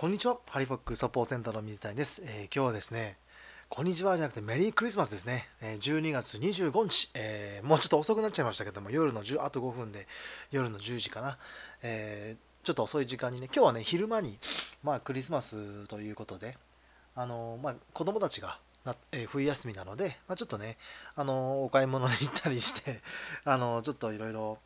こんにちは。ハリフォックサポーセンターの水谷です、えー、今日はですね、こんにちはじゃなくてメリークリスマスですね。え、12月25日、えー、もうちょっと遅くなっちゃいましたけども、夜の10、あと5分で夜の10時かな。えちょっと遅い時間にね、今日はね、昼間に、まあ、クリスマスということで、あのまあ、子供たちがな、え冬休みなので、まあ、ちょっとね、あのお買い物に行ったりしてあのちょっといろいろ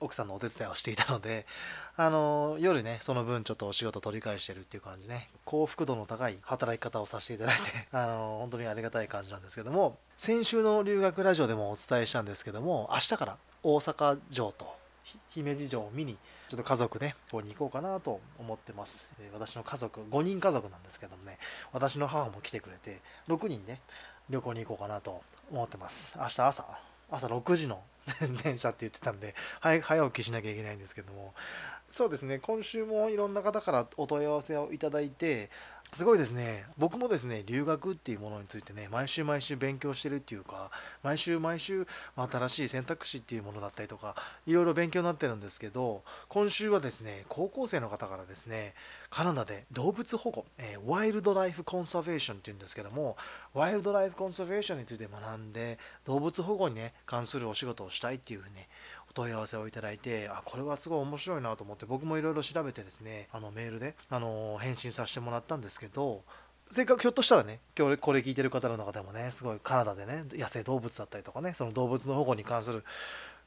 奥さんのお手伝いをしていたので、あの夜ね、その分ちょっとお仕事取り返してるっていう感じね、幸福度の高い働き方をさせていただいて、あの本当にありがたい感じなんですけども、先週の留学ラジオでもお伝えしたんですけども、明日から大阪城と姫路城を見に、ちょっと家族ね、ここに行こうかなと思ってます。私の家族、5人家族なんですけどもね、私の母も来てくれて、6人ね、旅行に行こうかなと思ってます。明日朝、朝6時の 電車って言ってたんで、早起きしなきゃいけないんですけども、そうですね、今週もいろんな方からお問い合わせをいただいて、すごいですね、僕もですね、留学っていうものについてね、毎週毎週勉強してるっていうか、毎週毎週新しい選択肢っていうものだったりとか、いろいろ勉強になってるんですけど、今週はですね、高校生の方からですね、カナダで動物保護、えー、ワイルドライフコンサーベーションっていうんですけども、ワイルドライフコンサーベーションについて学んで、動物保護にね、関するお仕事をしたいっていうふうにね、お問い合わせをいただいて、あ、これはすごい面白いなと思って、僕もいろいろ調べてですね、あのメールで、あの返信させてもらったんですけど、せっかくひょっとしたらね、今日これ聞いてる方の中でもね、すごいカナダでね、野生動物だったりとかね、その動物の保護に関する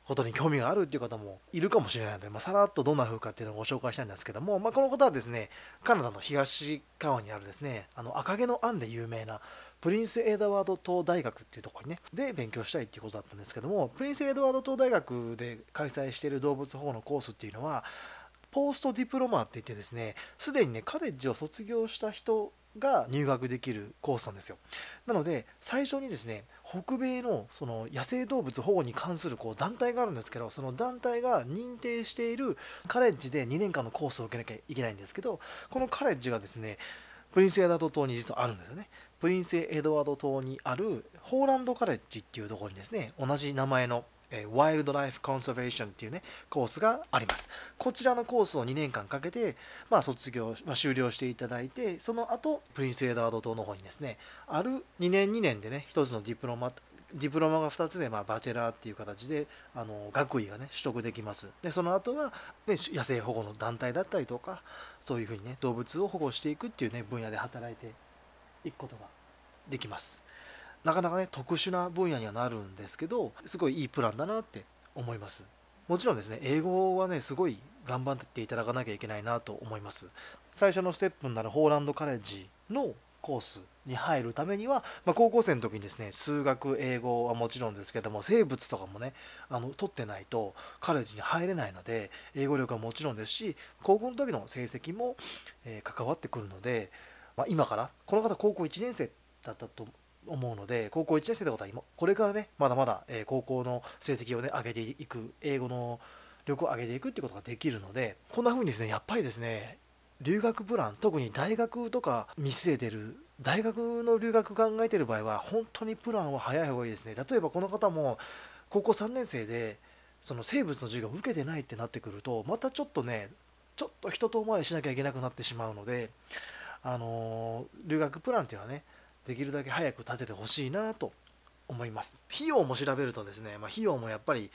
ことに興味があるっていう方もいるかもしれないので、まあ、さらっとどんな風かっていうのをご紹介したいんですけども、まあ、この方はですね、カナダの東側にあるですね、あの赤毛のアンで有名なプリンス・エドワード島大学っていうところにね、で勉強したいっていうことだったんですけども、プリンス・エドワード島大学で開催している動物保護のコースっていうのは、ポストディプロマーって言ってですね、すでにね、カレッジを卒業した人が入学できるコースなんですよ。なので、最初にですね、北米のその野生動物保護に関するこう団体があるんですけど、その団体が認定しているカレッジで2年間のコースを受けなきゃいけないんですけど、このカレッジがですね、プリンスエドワード島に実はあるんですよね。プリンスエドワード島にあるホーランドカレッジっていうところにですね、同じ名前のワイルドライフコンサベーションっていうね、コースがあります。こちらのコースを2年間かけて、まあ、卒業、まあ、終了していただいて、その後、プリンスエドワード島の方にですね、ある2年2年でね、一つのディプロマディプロマが2つで、まあ、バチェラーっていう形であの学位がね取得できます。でその後は、ね、野生保護の団体だったりとかそういうふうにね動物を保護していくっていうね分野で働いていくことができます。なかなかね特殊な分野にはなるんですけどすごいいいプランだなって思います。もちろんですね英語はねすごい頑張っていただかなきゃいけないなと思います。最初のステップになるホーランドカレッジのコースに入るためには、まあ、高校生の時にですね数学英語はもちろんですけども生物とかもねあの取ってないとカレッジに入れないので英語力はもちろんですし高校の時の成績も、えー、関わってくるので、まあ、今からこの方高校1年生だったと思うので高校1年生ってことは今これからねまだまだ、えー、高校の成績をね上げていく英語の力を上げていくってことができるのでこんな風にですねやっぱりですね留学プラン特に大学とか見据えてる大学の留学考えてる場合は本当にプランは早い方がいいですね。例えばこの方も高校3年生でその生物の授業を受けてないってなってくるとまたちょっとねちょっと人と回りしなきゃいけなくなってしまうのであの、留学プランっていうのはねできるだけ早く立ててほしいなと思います。費用も調べるとですね、まあ、費用もやっぱり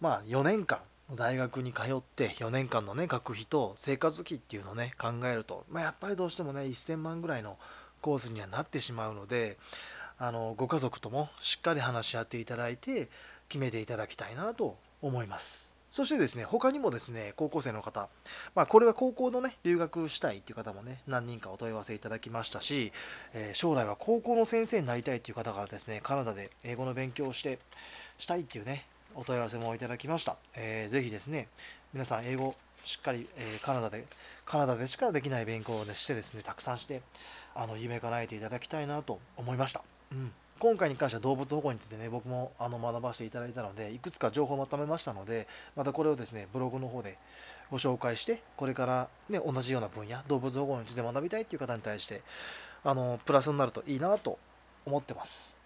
まあ4年間大学に通って4年間のね学費と生活費っていうのをね考えると、まあ、やっぱりどうしてもね1000万ぐらいのコースにはなってしまうのであのご家族ともしっかり話し合っていただいて決めていただきたいなと思います。そしてですね他にもですね高校生の方まあこれは高校のね留学したいっていう方もね何人かお問い合わせいただきましたし、えー、将来は高校の先生になりたいっていう方からですねカナダで英語の勉強をしてしたいっていうねお問い合わせもいただきました。えー、ぜひですね、皆さん英語しっかり、え、カナダで、カナダでしかできない勉強を、ね、してですね、たくさんして、あの夢叶えていただきたいなと思いました。うん今回に関しては動物保護についてね、僕もあの学ばせていただいたので、いくつか情報をまとめましたので、またこれをですね、ブログの方でご紹介して、これからね、同じような分野、動物保護について学びたいっていう方に対して、あの、プラスになるといいなと思ってます。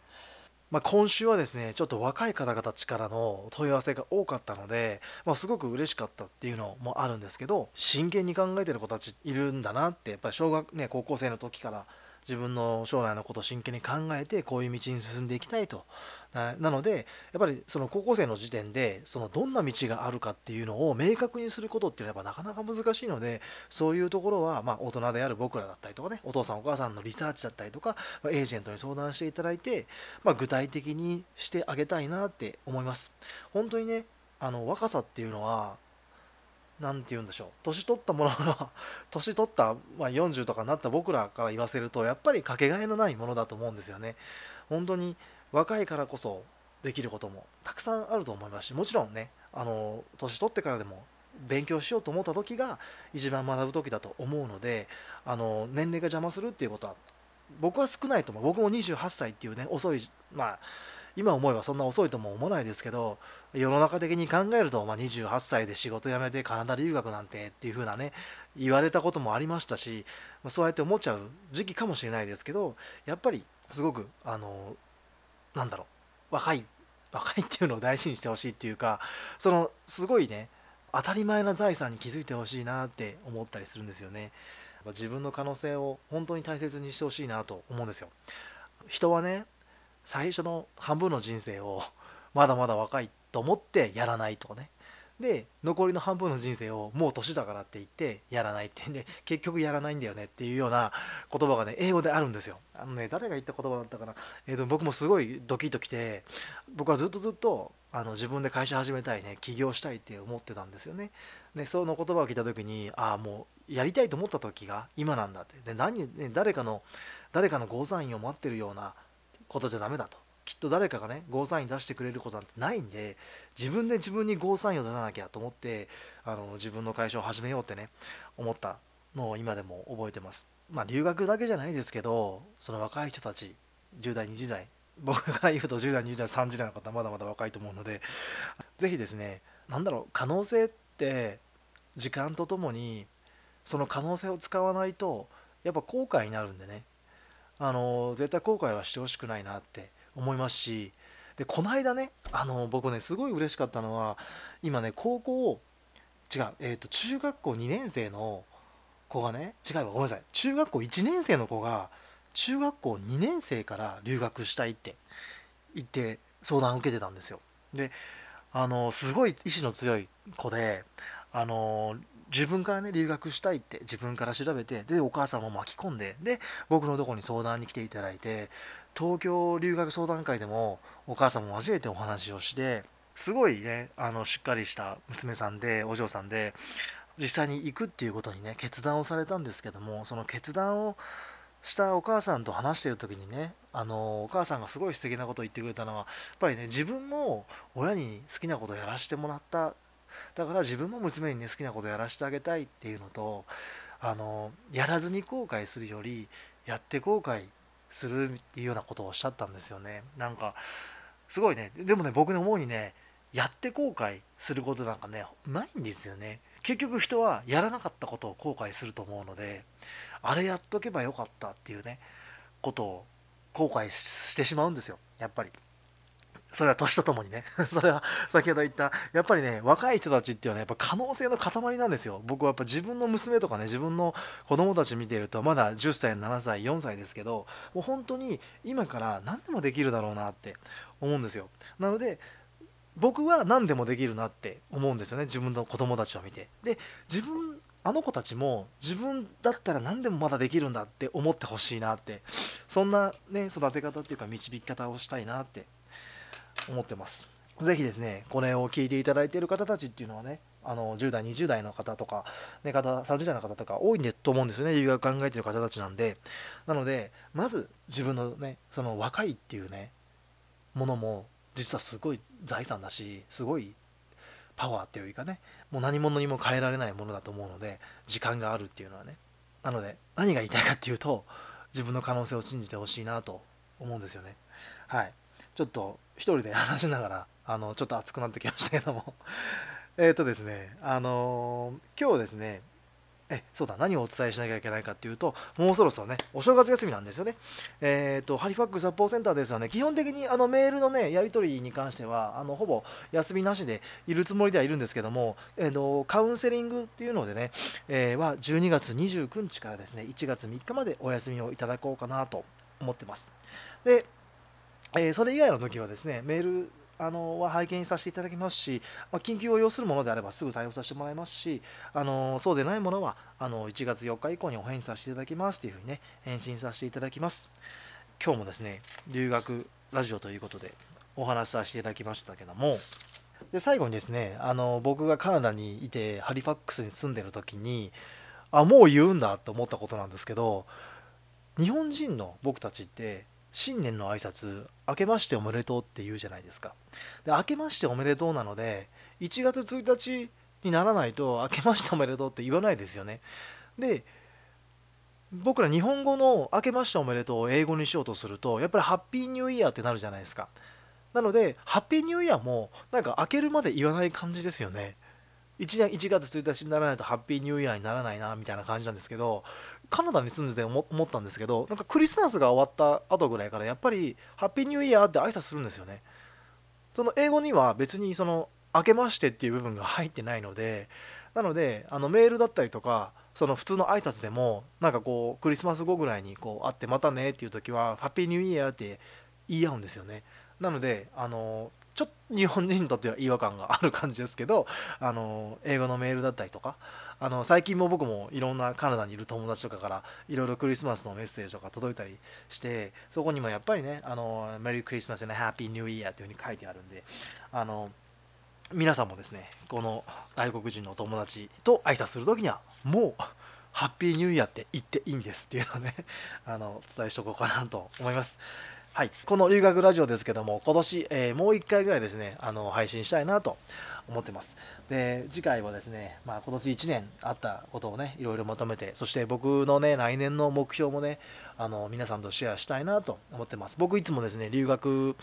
まあ、今週はですねちょっと若い方々からの問い合わせが多かったので、まあ、すごく嬉しかったっていうのもあるんですけど真剣に考えてる子たちいるんだなってやっぱり小学ね高校生の時から自分の将来のことを真剣に考えてこういう道に進んでいきたいと。なのでやっぱりその高校生の時点でそのどんな道があるかっていうのを明確にすることっていうのはやっぱなかなか難しいのでそういうところはま大人である僕らだったりとかねお父さんお母さんのリサーチだったりとかエージェントに相談していただいて、まあ、具体的にしてあげたいなって思います。本当にねあの若さっていうのは何て言うんでしょう。年取ったものが 年取った、まあ、40とかになった僕らから言わせるとやっぱりかけがえのないものだと思うんですよね。本当に若いからこそできることもたくさんあると思いますしもちろんねあの年取ってからでも勉強しようと思った時が一番学ぶ時だと思うのであの年齢が邪魔するっていうことは僕は少ないと思う。僕も28歳っていうね遅いまあ今思えばそんな遅いとも思わないですけど世の中的に考えると、まあ、28歳で仕事辞めてカナダ留学なんてっていう風なね言われたこともありましたしそうやって思っちゃう時期かもしれないですけどやっぱりすごくあのなんだろう若い若いっていうのを大事にしてほしいっていうかそのすごいね当たり前な財産に気づいてほしいなって思ったりするんですよね。自分の可能性を本当に大切にしてほしいなと思うんですよ。人はね最初の半分の人生をまだまだ若いと思ってやらないとかね。で残りの半分の人生をもう年だからって言ってやらないって。んで結局やらないんだよね。っていうような言葉がね英語であるんですよ。あのね誰が言った言葉だったかな、えーと、僕もすごいドキッときて僕はずっとずっとあの自分で会社始めたいね起業したいって思ってたんですよね。でその言葉を聞いた時にああもうやりたいと思った時が今なんだって。で何、ね、誰かの誰かのゴーサインを待ってるようなことじゃダメだと。きっと誰かがねゴーサイン出してくれることなんてないんで自分で自分にゴーサインを出さなきゃと思ってあの自分の会社を始めようってね思ったのを今でも覚えてます。まあ留学だけじゃないですけどその若い人たち10代20代僕から言うと10代20代30代の方まだまだ若いと思うので是非ですね何だろう可能性って時間とともにその可能性を使わないとやっぱ後悔になるんでね。あの絶対後悔はしてほしくないなって思いますしでこの間ねあの僕ねすごい嬉しかったのは今ね高校違う、えーと、中学校2年生の子がね違うわごめんなさい中学校1年生の子が中学校2年生から留学したいって言って相談を受けてたんですよ。であのすごい意志の強い子であの自分からね留学したいって自分から調べてでお母さんも巻き込んでで僕のとこに相談に来ていただいて東京留学相談会でもお母さんも交えてお話をしてすごいねあのしっかりした娘さんでお嬢さんで実際に行くっていうことにね決断をされたんですけどもその決断をしたお母さんと話してる時にねあのお母さんがすごい素敵なことを言ってくれたのはやっぱりね自分も親に好きなことをやらせてもらっただから自分も娘にね好きなことやらせてあげたいっていうのとあのやらずに後悔するよりやって後悔するっていうようなことをおっしゃったんですよね。なんかすごいね。でもね僕の思うにねやって後悔することなんかねないんですよね。結局人はやらなかったことを後悔すると思うのであれやっとけばよかったっていうねことを後悔してしまうんですよ。やっぱり。それは年とともにね。それは先ほど言ったやっぱりね若い人たちっていうのはやっぱ可能性の塊なんですよ。僕はやっぱ自分の娘とかね自分の子供たち見てるとまだ10歳7歳4歳ですけどもう本当に今から何でもできるだろうなって思うんですよ。なので僕は何でもできるなって思うんですよね。自分の子供たちを見て。で自分あの子たちも自分だったら何でもまだできるんだって思ってほしいなって。そんなね育て方っていうか導き方をしたいなって思ってます。ぜひですね、これを聞いていただいている方たちっていうのはね、あの10代、20代の方とか、ね、方30代の方とか多いんでと思うんですよね、留学考えてる方たちなんで。なので、まず自分のね、その若いっていうね、ものも実はすごい財産だし、すごいパワーっていうかね、もう何者にも変えられないものだと思うので、時間があるっていうのはね。なので、何が言いたいかっていうと、自分の可能性を信じてほしいなと思うんですよね。はい。ちょっと一人で話しながらあのちょっと熱くなってきましたけども。えっとですねあの今日ですねえそうだ何をお伝えしなきゃいけないかっていうともうそろそろねお正月休みなんですよね。えっ、とハリファックスサポーセンターですよね。基本的にあのメールのねやり取りに関してはあのほぼ休みなしでいるつもりではいるんですけども、えーと、カウンセリングっていうのでね、えー、は12月29日からですね1月3日までお休みをいただこうかなと思ってます。で、えー、それ以外の時はですねメールあのは拝見させていただきますし、ま、緊急を要するものであればすぐ対応させてもらいますし、あのそうでないものはあの1月4日以降にお返事させていただきますというふうにね、返信させていただきます。今日もですね、留学ラジオということでお話しさせていただきましたけども、で最後にですね、あの僕がカナダにいて、ハリファックスに住んでる時に、あ、もう言うんだと思ったことなんですけど、日本人の僕たちって新年の挨拶明けましておめでとうって言うじゃないですか。で明けましておめでとうなので1月1日にならないと明けましておめでとうって言わないですよね。で僕ら日本語の明けましておめでとうを英語にしようとするとやっぱりハッピーニューイヤーってなるじゃないですか。なのでハッピーニューイヤーもなんか明けるまで言わない感じですよね。1年1月1日にならないとハッピーニューイヤーにならないなみたいな感じなんですけどカナダに住んでて思ったんですけどなんかクリスマスが終わった後ぐらいからやっぱりハッピーニューイヤーって挨拶するんですよね。その英語には別にその明けましてっていう部分が入ってないのでなのであのメールだったりとかその普通の挨拶でもなんかこうクリスマス後ぐらいにこう会ってまたねっていう時はハッピーニューイヤーって言い合うんですよね。なのであのちょっと日本人にとっては違和感がある感じですけどあの英語のメールだったりとかあの最近も僕もいろんなカナダにいる友達とかからいろいろクリスマスのメッセージとか届いたりしてそこにもやっぱりねあのメリークリスマス and Happy New Year っていうふうに書いてあるんであの皆さんもですねこの外国人のお友達と挨拶する時にはもうハッピーニューイヤーって言っていいんですっていうのをねあのお伝えしておこうかなと思います。はい、この留学ラジオですけども今年、えー、もう1回ぐらいですねあの配信したいなと思ってます。で次回はですね、まあ、今年1年あったことをねいろいろまとめてそして僕のね来年の目標もねあの皆さんとシェアしたいなと思ってます。僕いつもですね留学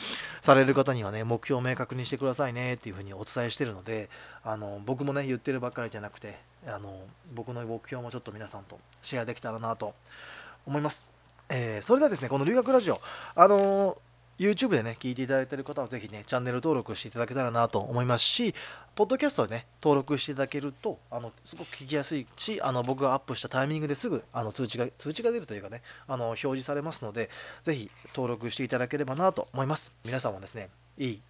される方にはね目標を明確にしてくださいねっていうふうにお伝えしてるのであの僕もね言ってるばっかりじゃなくてあの僕の目標もちょっと皆さんとシェアできたらなと思います。えー、それではですね、この留学ラジオ、あのー YouTube でね、聞いていただいている方はぜひね、チャンネル登録していただけたらなと思いますし、ポッドキャストでね、登録していただけると、あのすごく聞きやすいし、あの僕がアップしたタイミングですぐあの通知が通知が出るというかね、あの表示されますので、ぜひ登録していただければなと思います。皆さんもですね、いい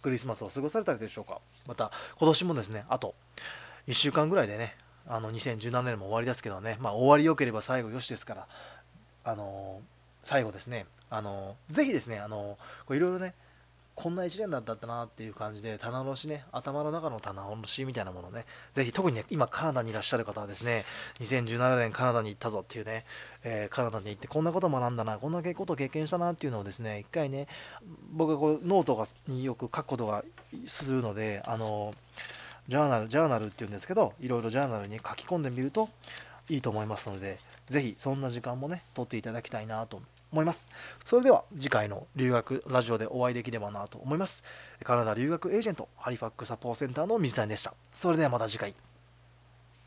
クリスマスを過ごされたでしょうか？また、今年もですね、あと1週間ぐらいでね、あの2017年も終わりですけどね、まあ、終わりよければ最後よしですから、あの最後ですね、あのぜひですね、あのいろいろね、こんな1年だったなっていう感じで、棚卸しね、頭の中の棚卸しみたいなものね、ぜひ特にね、今カナダにいらっしゃる方はですね、2017年カナダに行ったぞっていうね、えー、カナダに行ってこんなこと学んだな、こんなこと経験したなっていうのをですね、一回ね、僕がこうノートによく書くことがするので、あのジャーナル、ジャーナルっていうんですけど、いろいろジャーナルに書き込んでみるといいと思いますので、ぜひそんな時間もね、取っていただきたいなと思います。それでは次回の留学ラジオでお会いできればなと思います。カナダ留学エージェント、ハリファックサポーセンターの水谷でした。それではまた次回。